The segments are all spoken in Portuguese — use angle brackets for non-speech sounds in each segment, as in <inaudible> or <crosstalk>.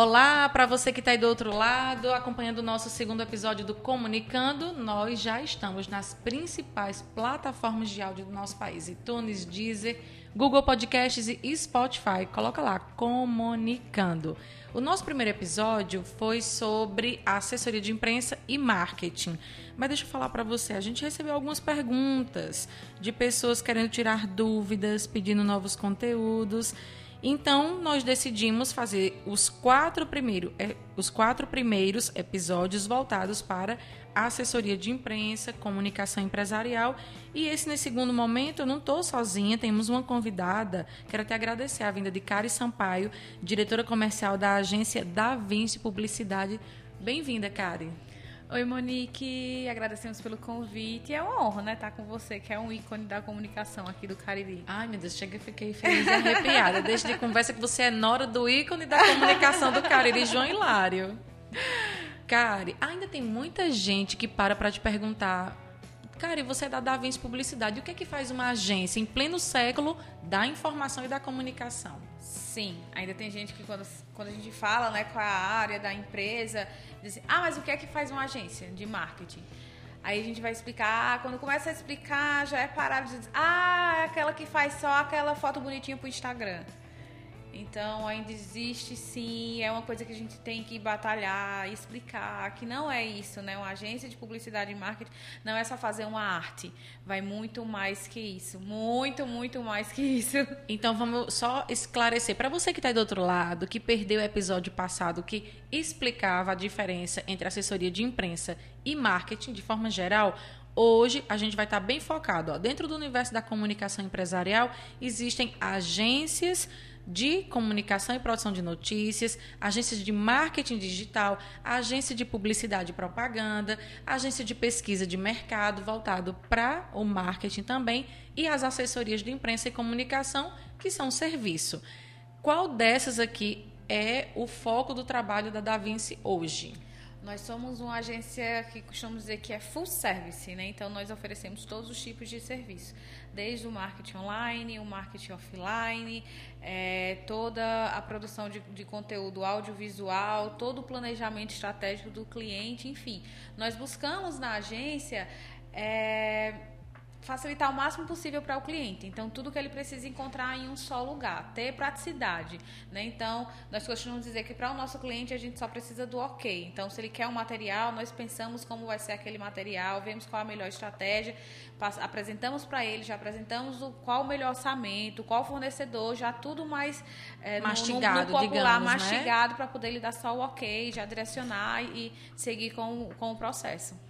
Olá, para você que está aí do outro lado, acompanhando o nosso segundo episódio do Comunicando, nós já estamos nas principais plataformas de áudio do nosso país: iTunes, Deezer, Google Podcasts e Spotify. Coloca lá, Comunicando. O nosso primeiro episódio foi sobre assessoria de imprensa e marketing. Mas deixa eu falar para você, a gente recebeu algumas perguntas de pessoas querendo tirar dúvidas, pedindo novos conteúdos. Então, nós decidimos fazer os quatro, primeiro, é, os quatro primeiros episódios voltados para assessoria de imprensa, comunicação empresarial. E esse, nesse segundo momento, eu não estou sozinha, temos uma convidada. Quero até agradecer a vinda de Cari Sampaio, diretora comercial da agência Da Vinci Publicidade. Bem-vinda, Cari. Oi, Monique, agradecemos pelo convite. É uma honra, né, estar com você, que é um ícone da comunicação aqui do Cariri. Ai, meu Deus, chega e fiquei feliz e arrepiada. Desde de conversa que você é nora do ícone da comunicação do Cariri, João Hilário. Cari, ainda tem muita gente que para para te perguntar Cara, e você é da Da Vinci Publicidade. O que é que faz uma agência em pleno século da informação e da comunicação? Sim, ainda tem gente que quando, quando a gente fala né, com a área da empresa, diz assim, ah, mas o que é que faz uma agência de marketing? Aí a gente vai explicar, quando começa a explicar, já é parar de dizer, ah, é aquela que faz só aquela foto bonitinha pro Instagram. Então, ainda existe sim, é uma coisa que a gente tem que batalhar, explicar que não é isso, né? Uma agência de publicidade e marketing não é só fazer uma arte, vai muito mais que isso, muito, muito mais que isso. Então, vamos só esclarecer para você que está do outro lado, que perdeu o episódio passado que explicava a diferença entre assessoria de imprensa e marketing de forma geral, Hoje a gente vai estar bem focado. Ó. Dentro do universo da comunicação empresarial, existem agências de comunicação e produção de notícias, agências de marketing digital, agência de publicidade e propaganda, agência de pesquisa de mercado voltado para o marketing também e as assessorias de imprensa e comunicação, que são serviço. Qual dessas aqui é o foco do trabalho da Da Vinci hoje? Nós somos uma agência que costumamos dizer que é full service, né? Então nós oferecemos todos os tipos de serviço, desde o marketing online, o marketing offline, é, toda a produção de, de, conteúdo audiovisual, todo o planejamento estratégico do cliente, enfim. Nós buscamos na agência é, facilitar o máximo possível para o cliente. Então, tudo que ele precisa encontrar em um só lugar, ter praticidade. Né? Então, nós costumamos dizer que para o nosso cliente a gente só precisa do ok. Então, se ele quer um material, nós pensamos como vai ser aquele material, vemos qual a melhor estratégia, apresentamos para ele, já apresentamos o, qual o melhor orçamento, qual fornecedor, já tudo mais é, mastigado, no, no popular, digamos, né? mastigado né? para poder lhe dar só o ok, já direcionar e seguir com, com o processo.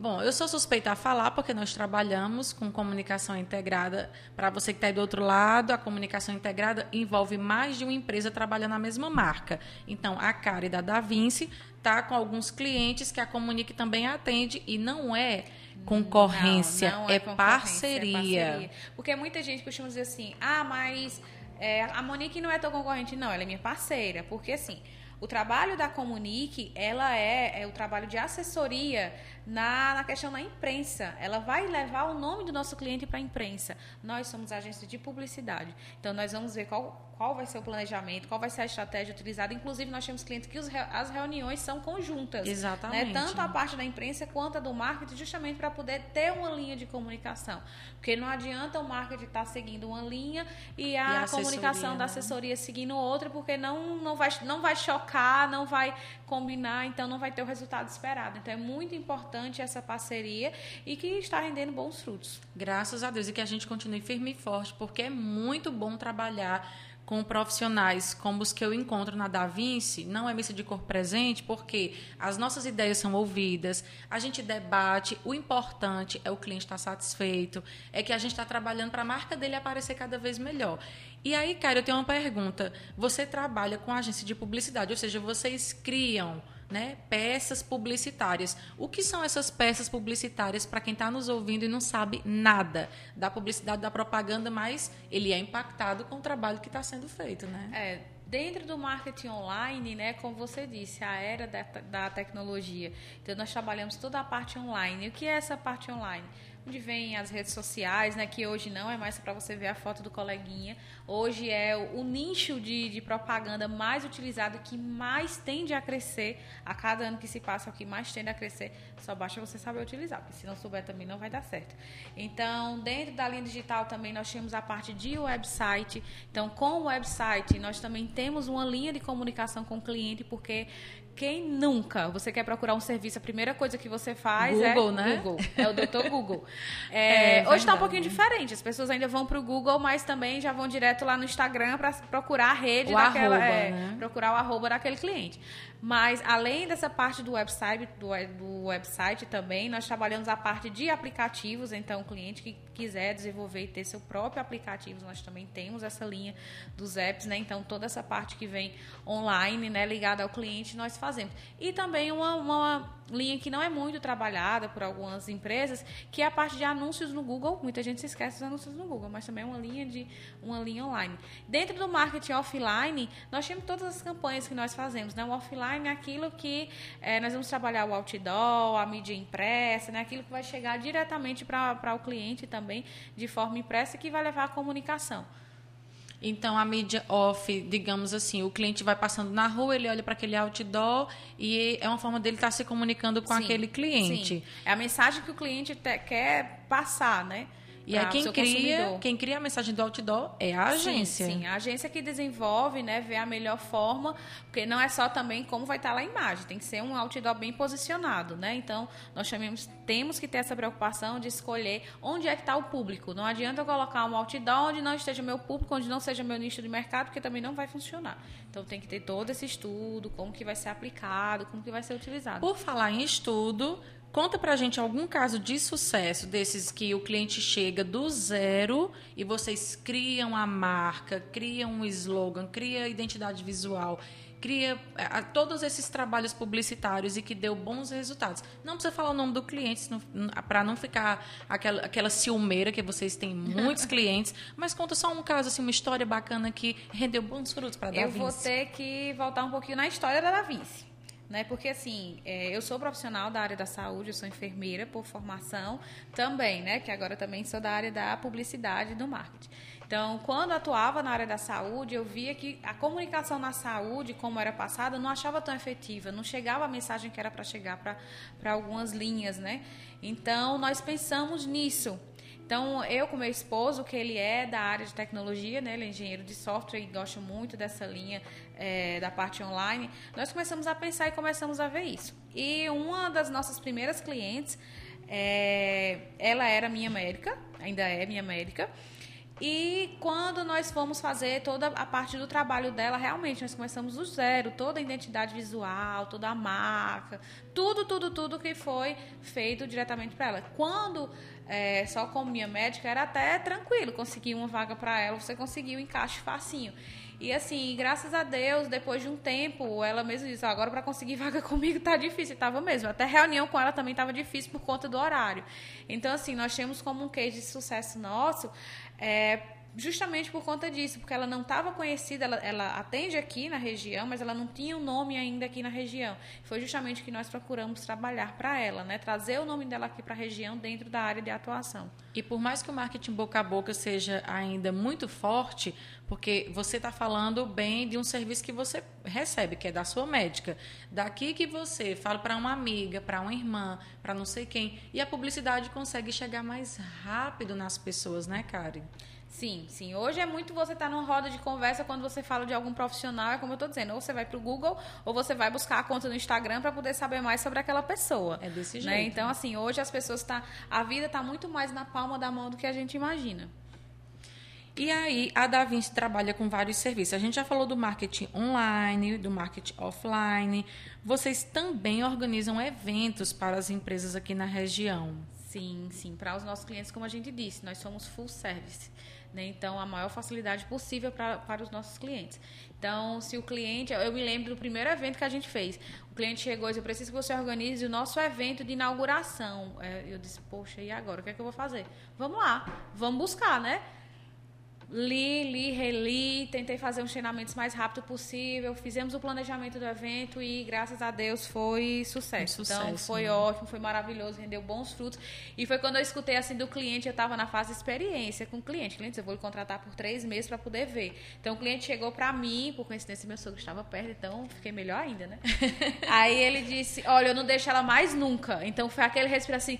Bom, eu sou suspeita a falar porque nós trabalhamos com comunicação integrada. Para você que está aí do outro lado, a comunicação integrada envolve mais de uma empresa trabalhando na mesma marca. Então, a Cari da Da Vinci está com alguns clientes que a Comunique também atende e não é concorrência, não, não é, é concorrência, parceria. é parceria. Porque muita gente costuma dizer assim, ah, mas é, a Monique não é teu concorrente. Não, ela é minha parceira. Porque, assim, o trabalho da Comunique, ela é, é o trabalho de assessoria na, na questão da imprensa. Ela vai levar o nome do nosso cliente para a imprensa. Nós somos agência de publicidade. Então, nós vamos ver qual, qual vai ser o planejamento, qual vai ser a estratégia utilizada. Inclusive, nós temos clientes que os, as reuniões são conjuntas. Né? Exatamente. Né? Tanto a parte da imprensa quanto a do marketing, justamente para poder ter uma linha de comunicação. Porque não adianta o marketing estar tá seguindo uma linha e a, e a comunicação da né? assessoria seguindo outra, porque não, não, vai, não vai chocar, não vai combinar, então não vai ter o resultado esperado. Então, é muito importante essa parceria e que está rendendo bons frutos. Graças a Deus e que a gente continue firme e forte, porque é muito bom trabalhar com profissionais como os que eu encontro na Da Vinci, não é missa de cor presente, porque as nossas ideias são ouvidas, a gente debate, o importante é o cliente estar satisfeito, é que a gente está trabalhando para a marca dele aparecer cada vez melhor. E aí, cara, eu tenho uma pergunta. Você trabalha com agência de publicidade, ou seja, vocês criam né, peças publicitárias. O que são essas peças publicitárias para quem está nos ouvindo e não sabe nada da publicidade, da propaganda, mas ele é impactado com o trabalho que está sendo feito, né? É, dentro do marketing online, né, como você disse, a era da, da tecnologia. Então, nós trabalhamos toda a parte online. E o que é essa parte online? onde vem as redes sociais, né? Que hoje não é mais para você ver a foto do coleguinha. Hoje é o, o nicho de, de, propaganda mais utilizado, que mais tende a crescer. A cada ano que se passa, o que mais tende a crescer. Só basta você saber utilizar, porque se não souber também não vai dar certo. Então, dentro da linha digital também nós temos a parte de website. Então, com o website, nós também temos uma linha de comunicação com o cliente, porque quem nunca? Você quer procurar um serviço, a primeira coisa que você faz Google, é né? Google. É o doutor Google. <laughs> É, é, hoje está um pouquinho diferente. As pessoas ainda vão para o Google, mas também já vão direto lá no Instagram para procurar a rede o daquela. Arroba, é, né? Procurar o arroba daquele cliente. Mas, além dessa parte do website, do, do, website também, nós trabalhamos a parte de aplicativos. Então, o cliente que quiser desenvolver e ter seu próprio aplicativo, nós também temos essa linha dos apps, né? Então, toda essa parte que vem online, né, ligada ao cliente, nós fazemos. E também uma, uma linha que não é muito trabalhada por algumas empresas, que é a parte de anúncios no Google. Muita gente se esquece dos anúncios no Google, mas também é uma linha de uma linha online. Dentro do marketing offline, nós temos todas as campanhas que nós fazemos, né? O offline é aquilo que é, nós vamos trabalhar o outdoor, a mídia impressa, né? Aquilo que vai chegar diretamente para o cliente também de forma impressa que vai levar a comunicação. Então, a mídia off, digamos assim, o cliente vai passando na rua, ele olha para aquele outdoor e é uma forma dele estar tá se comunicando com sim, aquele cliente. Sim. É a mensagem que o cliente te, quer passar, né? E aí quem cria, quem cria a mensagem do outdoor é a agência. Sim, sim, a agência que desenvolve, né, vê a melhor forma, porque não é só também como vai estar lá a imagem, tem que ser um outdoor bem posicionado, né? Então, nós chamamos, temos que ter essa preocupação de escolher onde é que está o público. Não adianta eu colocar um outdoor onde não esteja meu público, onde não seja meu nicho de mercado, porque também não vai funcionar. Então, tem que ter todo esse estudo, como que vai ser aplicado, como que vai ser utilizado. Por falar em estudo, Conta pra gente algum caso de sucesso desses que o cliente chega do zero e vocês criam a marca, criam um slogan, cria a identidade visual, cria a, todos esses trabalhos publicitários e que deu bons resultados. Não precisa falar o nome do cliente para não ficar aquela, aquela ciumeira que vocês têm muitos <laughs> clientes, mas conta só um caso assim, uma história bacana que rendeu bons frutos para a Eu vou ter que voltar um pouquinho na história da Davinci né? Porque assim, é, eu sou profissional da área da saúde, eu sou enfermeira por formação também, né? Que agora também sou da área da publicidade e do marketing. Então, quando atuava na área da saúde, eu via que a comunicação na saúde, como era passada, não achava tão efetiva, não chegava a mensagem que era para chegar para algumas linhas, né? Então, nós pensamos nisso. Então, eu com meu esposo, que ele é da área de tecnologia, né, ele é engenheiro de software e gosta muito dessa linha é, da parte online, nós começamos a pensar e começamos a ver isso. E uma das nossas primeiras clientes, é, ela era minha médica, ainda é minha médica, e quando nós fomos fazer toda a parte do trabalho dela, realmente nós começamos do zero, toda a identidade visual, toda a marca, tudo, tudo, tudo que foi feito diretamente para ela. Quando é, só como minha médica, era até tranquilo conseguir uma vaga para ela, você conseguiu um encaixe facinho. E assim, graças a Deus, depois de um tempo, ela mesma disse: agora para conseguir <laughs> vaga comigo tá difícil. Tava mesmo. Até reunião com ela também estava difícil por conta do horário. Então, assim, nós temos como um case de sucesso nosso. É, justamente por conta disso, porque ela não estava conhecida, ela, ela, atende aqui na região, mas ela não tinha o um nome ainda aqui na região. Foi justamente que nós procuramos trabalhar para ela, né? trazer o nome dela aqui para a região dentro da área de atuação. E por mais que o marketing boca a boca seja ainda muito forte, porque você está falando bem de um serviço que você recebe, que é da sua médica. Daqui que você fala para uma amiga, para uma irmã, para não sei quem, e a publicidade consegue chegar mais rápido nas pessoas, né, Karen? Sim, sim. Hoje é muito você estar tá numa roda de conversa quando você fala de algum profissional, é como eu estou dizendo, ou você vai para o Google ou você vai buscar a conta no Instagram para poder saber mais sobre aquela pessoa. É desse né? jeito. Então, assim, hoje as pessoas tá, a vida está muito mais na palma da mão do que a gente imagina. E aí, a Da Vinci trabalha com vários serviços. A gente já falou do marketing online, do marketing offline. Vocês também organizam eventos para as empresas aqui na região. Sim, sim. Para os nossos clientes, como a gente disse, nós somos full service. Né? Então, a maior facilidade possível pra, para os nossos clientes. Então, se o cliente. Eu me lembro do primeiro evento que a gente fez. O cliente chegou e disse: Eu preciso que você organize o nosso evento de inauguração. É, eu disse: Poxa, e agora? O que é que eu vou fazer? Vamos lá, vamos buscar, né? Li, li, reli, tentei fazer os treinamentos mais rápido possível, fizemos o planejamento do evento e graças a Deus foi sucesso. sucesso então foi né? ótimo, foi maravilhoso, rendeu bons frutos. E foi quando eu escutei assim do cliente, eu estava na fase de experiência com o cliente. Clientes, eu vou lhe contratar por três meses para poder ver. Então o cliente chegou para mim, por coincidência meu sogro estava perto, então fiquei melhor ainda, né? <laughs> Aí ele disse, olha, eu não deixo ela mais nunca. Então foi aquele respiro assim,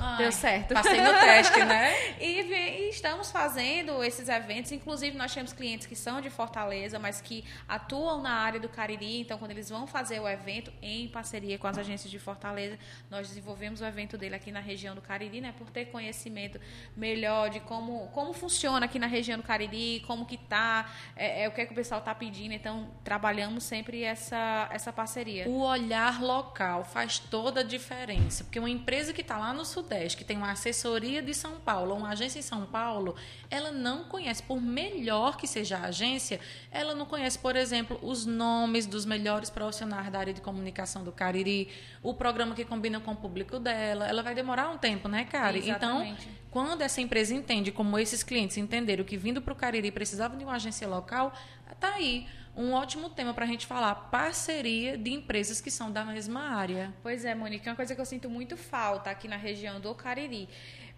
Ai, deu certo. Passei no teste, né? <laughs> e, e estamos fazendo esses eventos. Inclusive, nós temos clientes que são de Fortaleza, mas que atuam na área do Cariri. Então, quando eles vão fazer o evento em parceria com as agências de Fortaleza, nós desenvolvemos o evento dele aqui na região do Cariri, né? Por ter conhecimento melhor de como, como funciona aqui na região do Cariri, como que tá, é, é o que, é que o pessoal está pedindo. Então, trabalhamos sempre essa, essa parceria. O olhar local faz toda a diferença, porque uma empresa que está lá no Sudeste, que tem uma assessoria de São Paulo, uma agência em São Paulo, ela não conhece, por melhor que seja a agência, ela não conhece, por exemplo, os nomes dos melhores profissionais da área de comunicação do Cariri, o programa que combina com o público dela. Ela vai demorar um tempo, né, Cari? Exatamente. Então, quando essa empresa entende, como esses clientes entenderam que vindo para o Cariri precisavam de uma agência local, tá aí um ótimo tema para a gente falar parceria de empresas que são da mesma área. Pois é, Monique, é uma coisa que eu sinto muito falta aqui na região do Cariri.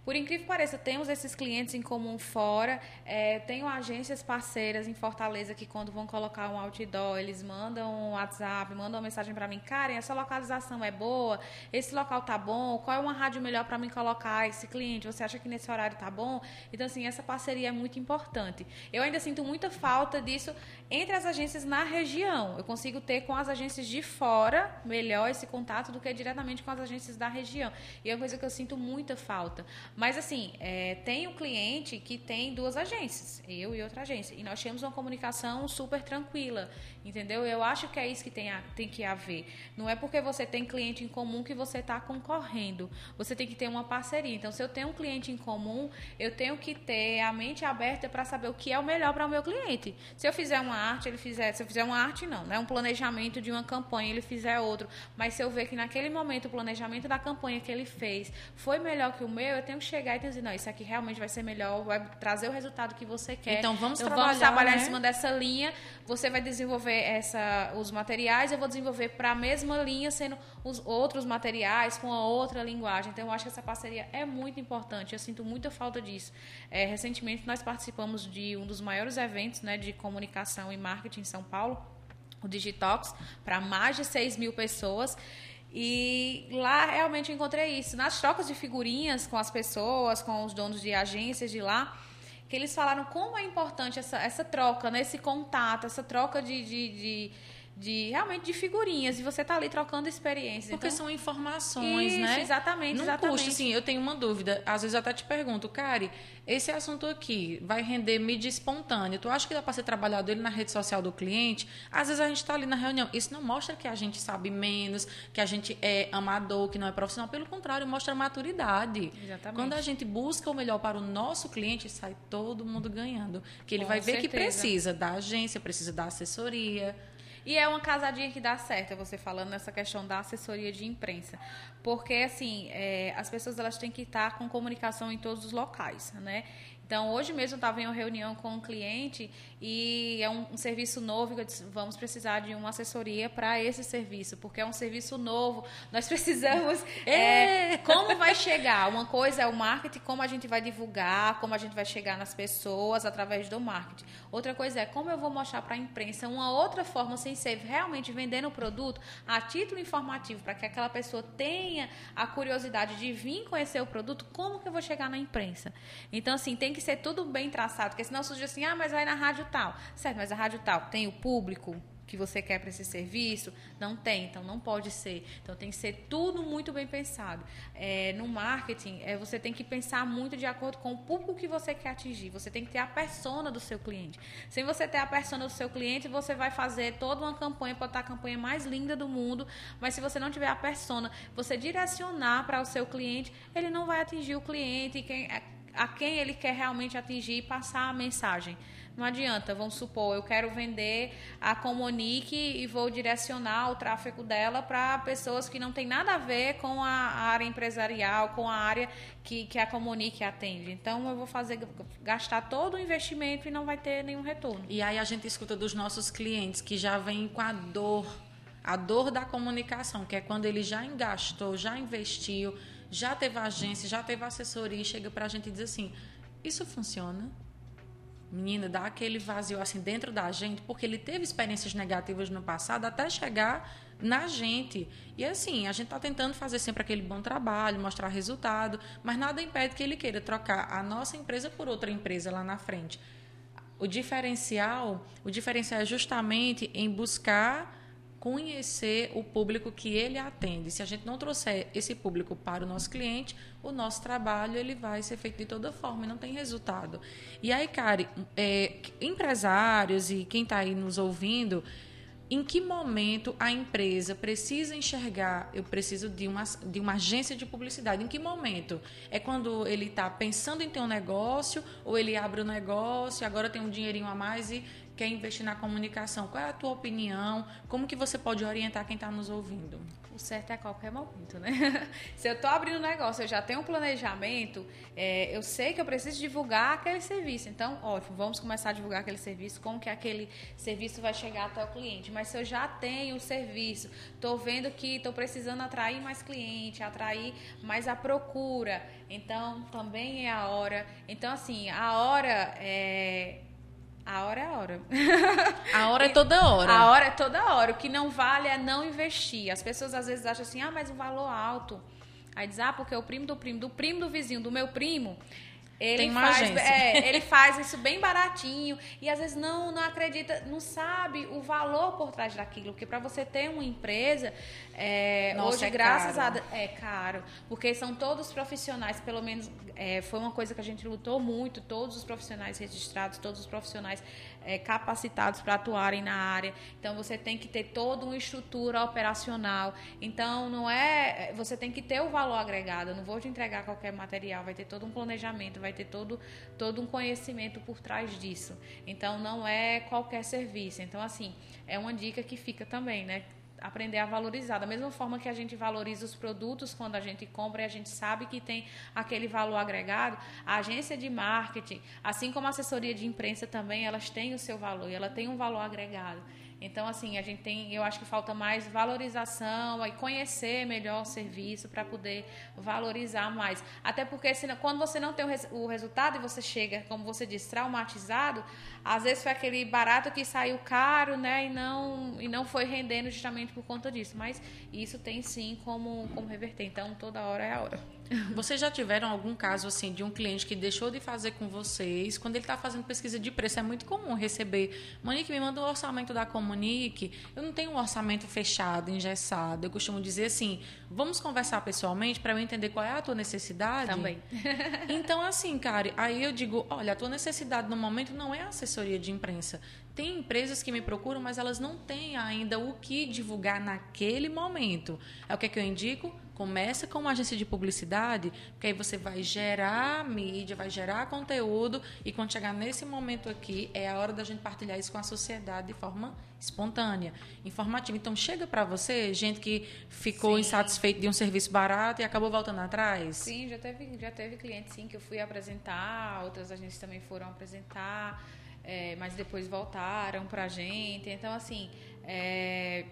Por incrível que pareça, temos esses clientes em comum fora. É, tenho agências parceiras em Fortaleza que, quando vão colocar um outdoor, eles mandam um WhatsApp, mandam uma mensagem para mim: Karen, essa localização é boa? Esse local tá bom? Qual é uma rádio melhor para mim colocar esse cliente? Você acha que nesse horário tá bom? Então, assim, essa parceria é muito importante. Eu ainda sinto muita falta disso entre as agências na região. Eu consigo ter com as agências de fora melhor esse contato do que diretamente com as agências da região. E é uma coisa que eu sinto muita falta. Mas, assim, é, tem um cliente que tem duas agências, eu e outra agência. E nós temos uma comunicação super tranquila, entendeu? Eu acho que é isso que tem, a, tem que haver. Não é porque você tem cliente em comum que você está concorrendo. Você tem que ter uma parceria. Então, se eu tenho um cliente em comum, eu tenho que ter a mente aberta para saber o que é o melhor para o meu cliente. Se eu fizer uma arte, ele fizer. Se eu fizer uma arte, não, né? Um planejamento de uma campanha, ele fizer outro. Mas se eu ver que naquele momento o planejamento da campanha que ele fez foi melhor que o meu, eu tenho chegar e dizer, não, isso aqui realmente vai ser melhor, vai trazer o resultado que você quer. Então vamos então, trabalhar, vamos trabalhar né? em cima dessa linha. Você vai desenvolver essa, os materiais, eu vou desenvolver para a mesma linha, sendo os outros materiais com a outra linguagem. Então eu acho que essa parceria é muito importante. Eu sinto muita falta disso. É, recentemente nós participamos de um dos maiores eventos né, de comunicação e marketing em São Paulo, o Digitox, para mais de 6 mil pessoas. E lá realmente encontrei isso. Nas trocas de figurinhas com as pessoas, com os donos de agências de lá, que eles falaram como é importante essa, essa troca, né? esse contato, essa troca de, de, de de realmente de figurinhas e você tá ali trocando experiências. Porque então, são informações, isso, né? Exatamente, Não exatamente. custa, sim. Eu tenho uma dúvida. Às vezes eu até te pergunto, Cari, esse assunto aqui vai render mídia espontânea. Tu acha que dá para ser trabalhado ele na rede social do cliente? Às vezes a gente está ali na reunião. Isso não mostra que a gente sabe menos, que a gente é amador, que não é profissional. Pelo contrário, mostra maturidade. Exatamente. Quando a gente busca o melhor para o nosso cliente, sai todo mundo ganhando. Que ele Com vai ver certeza. que precisa da agência, precisa da assessoria. E é uma casadinha que dá certo, você falando nessa questão da assessoria de imprensa. Porque, assim, é, as pessoas elas têm que estar com comunicação em todos os locais, né? Então, hoje mesmo eu estava em uma reunião com um cliente e é um, um serviço novo. Eu disse, vamos precisar de uma assessoria para esse serviço, porque é um serviço novo. Nós <laughs> precisamos. é, como vai chegar? Uma coisa é o marketing, como a gente vai divulgar, como a gente vai chegar nas pessoas através do marketing. Outra coisa é como eu vou mostrar para a imprensa uma outra forma, sem ser realmente vendendo o produto a título informativo, para que aquela pessoa tenha a curiosidade de vir conhecer o produto, como que eu vou chegar na imprensa? Então, assim, tem que ser tudo bem traçado, porque senão surge assim, ah, mas vai na rádio tal. Certo, mas a rádio tal tem o público que você quer para esse serviço? Não tem, então não pode ser. Então tem que ser tudo muito bem pensado. É, no marketing, é, você tem que pensar muito de acordo com o público que você quer atingir. Você tem que ter a persona do seu cliente. Sem você ter a persona do seu cliente, você vai fazer toda uma campanha, pode estar a campanha mais linda do mundo, mas se você não tiver a persona, você direcionar para o seu cliente, ele não vai atingir o cliente. Quem, a quem ele quer realmente atingir e passar a mensagem. Não adianta, vamos supor, eu quero vender a Comunique e vou direcionar o tráfego dela para pessoas que não tem nada a ver com a área empresarial, com a área que, que a Comunique atende. Então eu vou fazer gastar todo o investimento e não vai ter nenhum retorno. E aí a gente escuta dos nossos clientes que já vêm com a dor, a dor da comunicação, que é quando ele já engastou, já investiu, já teve agência, já teve assessoria e chega para a gente e diz assim: isso funciona? Menina, dá aquele vazio assim dentro da gente, porque ele teve experiências negativas no passado até chegar na gente. E assim, a gente está tentando fazer sempre aquele bom trabalho, mostrar resultado, mas nada impede que ele queira trocar a nossa empresa por outra empresa lá na frente. O diferencial, o diferencial é justamente em buscar conhecer o público que ele atende. Se a gente não trouxer esse público para o nosso cliente, o nosso trabalho ele vai ser feito de toda forma e não tem resultado. E aí, Kari, é, empresários e quem está aí nos ouvindo, em que momento a empresa precisa enxergar, eu preciso de uma, de uma agência de publicidade? Em que momento? É quando ele está pensando em ter um negócio, ou ele abre o um negócio, agora tem um dinheirinho a mais e quer investir na comunicação. Qual é a tua opinião? Como que você pode orientar quem está nos ouvindo? O certo é a qualquer momento, né? <laughs> Se eu estou abrindo um negócio, eu já tenho um planejamento, é, eu sei que eu preciso divulgar aquele serviço. Então, ótimo, vamos começar a divulgar aquele serviço, como que aquele serviço vai chegar até o cliente. Mas se eu já tenho o serviço, estou vendo que estou precisando atrair mais cliente, atrair mais a procura, então também é a hora. Então, assim, a hora é a hora é a hora. A hora é <laughs> toda hora. A hora é toda hora. O que não vale é não investir. As pessoas às vezes acham assim, ah, mas o valor alto. Aí diz, ah, porque o primo do primo, do primo do vizinho, do meu primo, ele faz, é, ele faz isso bem baratinho e às vezes não, não acredita, não sabe o valor por trás daquilo. Porque para você ter uma empresa, é, Nossa, hoje, é graças caro. a é caro, porque são todos profissionais, pelo menos é, foi uma coisa que a gente lutou muito, todos os profissionais registrados, todos os profissionais é, capacitados para atuarem na área. Então você tem que ter toda uma estrutura operacional. Então não é, você tem que ter o valor agregado. Eu não vou te entregar qualquer material, vai ter todo um planejamento, vai ter todo todo um conhecimento por trás disso. Então não é qualquer serviço. Então assim, é uma dica que fica também, né? Aprender a valorizar. Da mesma forma que a gente valoriza os produtos quando a gente compra e a gente sabe que tem aquele valor agregado, a agência de marketing, assim como a assessoria de imprensa também, elas têm o seu valor e ela tem um valor agregado. Então, assim, a gente tem, eu acho que falta mais valorização e conhecer melhor o serviço para poder valorizar mais. Até porque quando você não tem o, res, o, resultado e você chega, como você disse, traumatizado, às vezes foi aquele barato que saiu caro, né, e não e não foi rendendo justamente por conta disso. Mas isso tem sim como como reverter. Então, toda hora é a hora. <laughs> Vocês já tiveram algum caso assim de um cliente que deixou de fazer com vocês? Quando ele está fazendo pesquisa de preço, é muito comum receber. Monique, me manda o um orçamento da Comunique. Eu não tenho um orçamento fechado, engessado. Eu costumo dizer assim: vamos conversar pessoalmente para eu entender qual é a tua necessidade. Também. <laughs> então, assim, cara, aí eu digo: olha, a tua necessidade no momento não é assessoria de imprensa. Tem empresas que me procuram, mas elas não têm ainda o que divulgar naquele momento. É o que, é que eu indico? Começa com uma agência de publicidade, porque aí você vai gerar mídia, vai gerar conteúdo, e quando chegar nesse momento aqui, é a hora da gente partilhar isso com a sociedade de forma espontânea, informativa. Então, chega para você, gente que ficou sim. insatisfeito de um serviço barato e acabou voltando atrás? Sim, já teve, já teve cliente, sim, que eu fui apresentar, outras agências também foram apresentar, é, mas depois voltaram para a gente. Então, assim, é,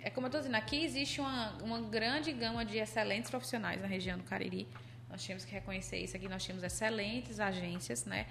é como eu estou dizendo, aqui existe uma, uma grande gama de excelentes profissionais na região do Cariri. Nós temos que reconhecer isso aqui. Nós temos excelentes agências, né?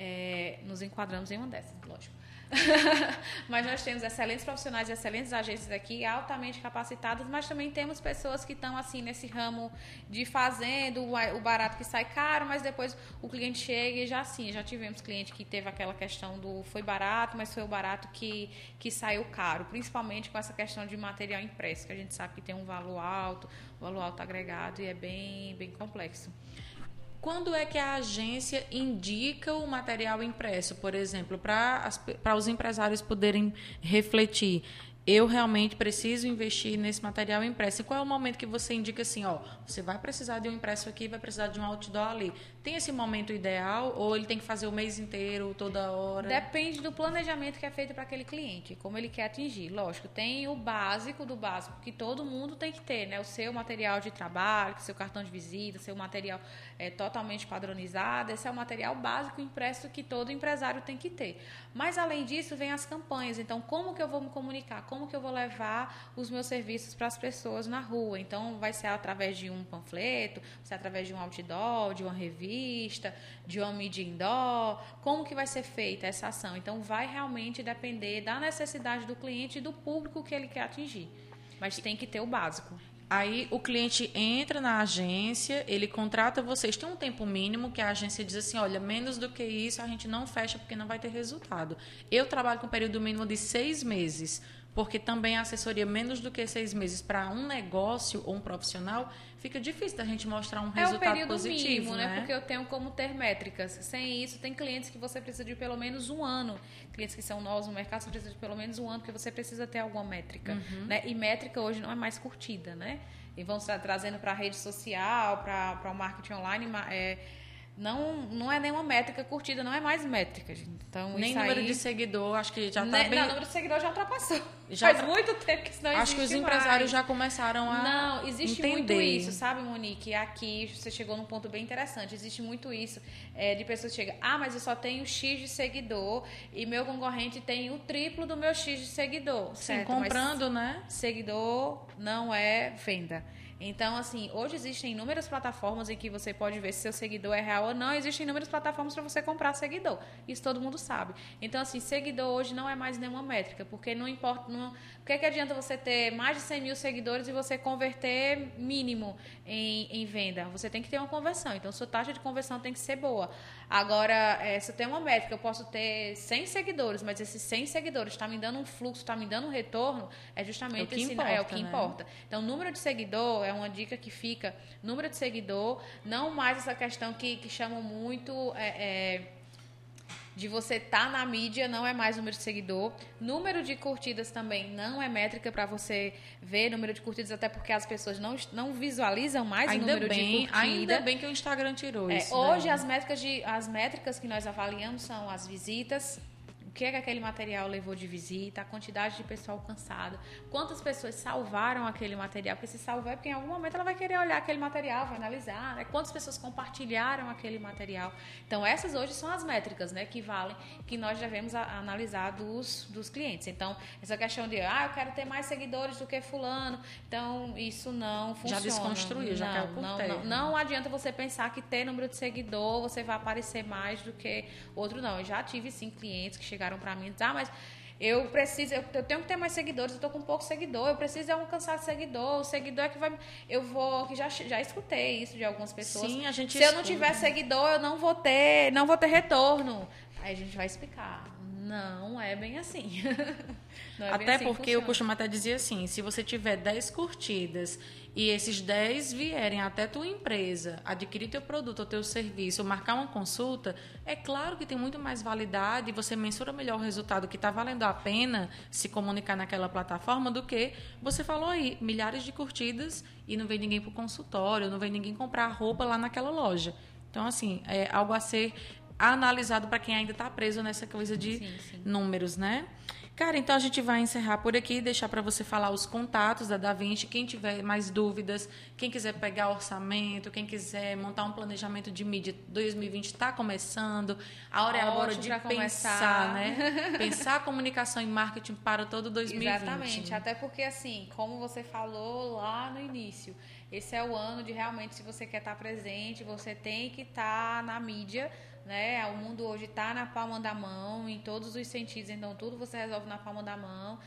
É, nos enquadramos em uma dessas, lógico. <laughs> mas nós temos excelentes profissionais e excelentes agências aqui, altamente capacitadas, mas também temos pessoas que estão assim nesse ramo de fazendo o barato que sai caro, mas depois o cliente chega e já assim, já tivemos cliente que teve aquela questão do foi barato, mas foi o barato que, que saiu caro, principalmente com essa questão de material impresso, que a gente sabe que tem um valor alto, valor alto agregado e é bem, bem complexo. Quando é que a agência indica o material impresso, por exemplo, para os empresários poderem refletir? Eu realmente preciso investir nesse material impresso. E qual é o momento que você indica assim, ó, você vai precisar de um impresso aqui, vai precisar de um outdoor ali. Tem esse momento ideal ou ele tem que fazer o mês inteiro, toda hora? Depende do planejamento que é feito para aquele cliente, como ele quer atingir. Lógico, tem o básico do básico que todo mundo tem que ter, né? O seu material de trabalho, seu cartão de visita, seu material é, totalmente padronizado. Esse é o material básico impresso que todo empresário tem que ter. Mas além disso, vem as campanhas. Então, como que eu vou me comunicar? Como que eu vou levar os meus serviços para as pessoas na rua? Então, vai ser através de um panfleto, vai ser através de um outdoor, de uma revista, de uma mídia indoor. Como que vai ser feita essa ação? Então, vai realmente depender da necessidade do cliente e do público que ele quer atingir. Mas tem que ter o básico. Aí o cliente entra na agência, ele contrata vocês. Tem um tempo mínimo que a agência diz assim: olha, menos do que isso a gente não fecha porque não vai ter resultado. Eu trabalho com um período mínimo de seis meses, porque também a assessoria menos do que seis meses para um negócio ou um profissional fica difícil da gente mostrar um resultado é o período positivo, mínimo, né? Porque eu tenho como ter métricas. Sem isso, tem clientes que você precisa de pelo menos um ano. Clientes que são novos no mercado, você precisa de pelo menos um ano, porque você precisa ter alguma métrica. Uhum. Né? E métrica hoje não é mais curtida, né? E vão estar trazendo para a rede social, para o marketing online, é, não, não é nenhuma métrica curtida, não é mais métrica, gente. Então, Nem número aí... de seguidor, acho que já está bem... Não, número de seguidor já ultrapassou. <laughs> Já Faz tra... muito tempo que isso não Acho que os empresários já começaram a Não, existe entender. muito isso, sabe, Monique? Aqui você chegou num ponto bem interessante. Existe muito isso é, de pessoas que chegam, ah, mas eu só tenho X de seguidor e meu concorrente tem o triplo do meu X de seguidor. Sim, certo? comprando, mas né? Seguidor não é venda. Então, assim, hoje existem inúmeras plataformas em que você pode ver se seu seguidor é real ou não. Existem inúmeras plataformas para você comprar seguidor. Isso todo mundo sabe. Então, assim, seguidor hoje não é mais nenhuma métrica, porque não importa. Não, o que, é que adianta você ter mais de 100 mil seguidores e você converter mínimo em, em venda? Você tem que ter uma conversão. Então, sua taxa de conversão tem que ser boa. Agora, é, se eu tenho uma métrica, eu posso ter 100 seguidores, mas esses 100 seguidores está me dando um fluxo, está me dando um retorno, é justamente é o que, esse, importa, é o que né? importa. Então, número de seguidor é uma dica que fica, número de seguidor, não mais essa questão que, que chamam muito. É, é, de você estar tá na mídia não é mais número de seguidor. Número de curtidas também não é métrica para você ver número de curtidas, até porque as pessoas não, não visualizam mais ainda o número bem, de curtidas. Ainda bem que o Instagram tirou é, isso. Hoje as métricas, de, as métricas que nós avaliamos são as visitas, que, é que aquele material levou de visita, a quantidade de pessoa alcançada, quantas pessoas salvaram aquele material, porque se salvar é porque em algum momento ela vai querer olhar aquele material, vai analisar, né? quantas pessoas compartilharam aquele material. Então, essas hoje são as métricas né, que valem, que nós devemos a, analisar dos, dos clientes. Então, essa questão de, ah, eu quero ter mais seguidores do que fulano, então isso não funciona. Já desconstruiu, já caiu por não, não, não adianta você pensar que ter número de seguidor, você vai aparecer mais do que outro, não. Eu já tive, sim, clientes que chegaram chegaram para mim, ah, mas eu preciso, eu, eu, tenho que ter mais seguidores, eu tô com pouco seguidor, eu preciso alcançar seguidor, o seguidor é que vai, eu vou, que já, já escutei isso de algumas pessoas. Sim, a gente Se escuta. eu não tiver seguidor, eu não vou ter, não vou ter retorno. Aí a gente vai explicar. Não é bem assim. <laughs> é até bem assim porque eu costumo até dizer assim, se você tiver 10 curtidas e esses 10 vierem até tua empresa, adquirir teu produto ou teu serviço, ou marcar uma consulta, é claro que tem muito mais validade e você mensura melhor o resultado que está valendo a pena se comunicar naquela plataforma do que você falou aí, milhares de curtidas e não vem ninguém para o consultório, não vem ninguém comprar roupa lá naquela loja. Então, assim, é algo a ser analisado para quem ainda está preso nessa coisa de sim, sim. números, né? Cara, então a gente vai encerrar por aqui, deixar para você falar os contatos da Da Vinci, quem tiver mais dúvidas, quem quiser pegar orçamento, quem quiser montar um planejamento de mídia 2020 está começando. A hora é agora de pensar, né? <laughs> pensar a comunicação e marketing para todo 2020. Exatamente, até porque assim, como você falou lá no início, esse é o ano de realmente, se você quer estar presente, você tem que estar na mídia né? O mundo hoje está na palma da mão, em todos os sentidos, então tudo você resolve na palma da mão.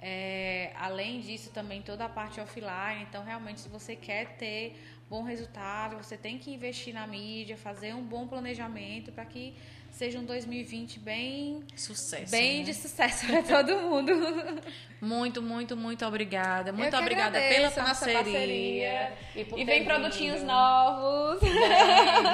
É, além disso, também toda a parte offline. Então, realmente, se você quer ter bom resultado, você tem que investir na mídia, fazer um bom planejamento para que seja um 2020 bem Sucesso. bem né? de sucesso para todo mundo. <laughs> Muito, muito, muito obrigada. Muito obrigada pela a nossa parceria. E, por e vem produtinhos vindo. novos. Vem,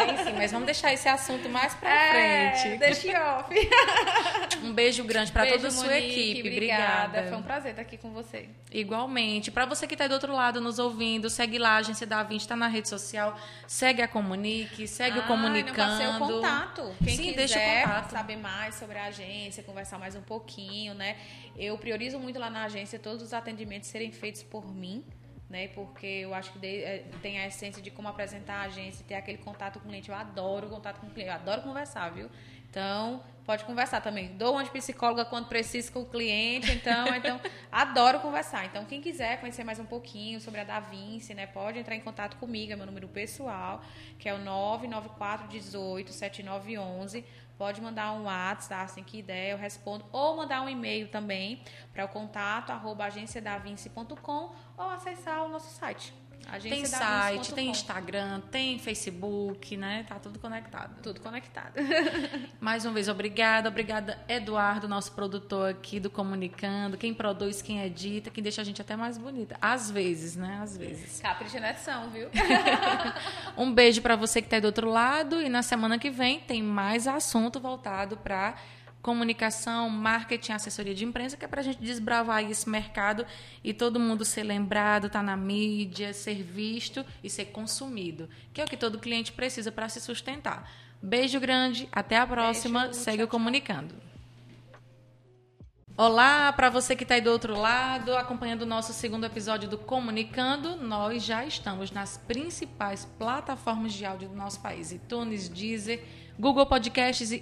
vem sim, mas vamos deixar esse assunto mais pra É, frente. deixa off. <laughs> Um beijo grande pra Beijo, toda a sua Monique, equipe. Obrigada. Obrigada. Foi um prazer estar aqui com você. Igualmente. Pra você que tá aí do outro lado nos ouvindo, segue lá, a Agência da Vinte tá na rede social, segue a Comunique, segue o Ah, Comunicando. Não passei o contato. Quem Sim, quiser deixa contato. saber mais sobre a agência, conversar mais um pouquinho, né? Eu priorizo muito lá na agência todos os atendimentos serem feitos por mim. Né, porque eu acho que de- é, tem a essência de como apresentar a agência, ter aquele contato com o cliente. Eu adoro contato com o cliente, eu adoro conversar, viu? Então, pode conversar também. Dou uma psicóloga quando preciso com o cliente, então, <laughs> então adoro conversar. Então, quem quiser conhecer mais um pouquinho sobre a Da Vinci, né, pode entrar em contato comigo, é meu número pessoal, que é o 994 18 7911. Pode mandar um WhatsApp, tá? assim que der, eu respondo. Ou mandar um e-mail também para o contato arroba ou acessar o nosso site. Tem site, tem Instagram, tem Facebook, né? Tá tudo conectado. Tudo conectado. <laughs> Mais uma vez, obrigada. Obrigada, Eduardo, nosso produtor aqui do Comunicando, quem produz, quem edita, quem deixa a gente até mais bonita. Às vezes, né? Às vezes. Capricha na edição, viu? <laughs> Um beijo para você que está aí do outro lado e na semana que vem tem mais assunto voltado para comunicação, marketing, assessoria de imprensa, que é para a gente desbravar esse mercado e todo mundo ser lembrado, estar na mídia, ser visto e ser consumido, que é o que todo cliente precisa para se sustentar. Beijo grande, até a próxima, Beijo, segue tchau, o comunicando. Olá, para você que está aí do outro lado, acompanhando o nosso segundo episódio do Comunicando, nós já estamos nas principais plataformas de áudio do nosso país: iTunes, Deezer, Google Podcasts e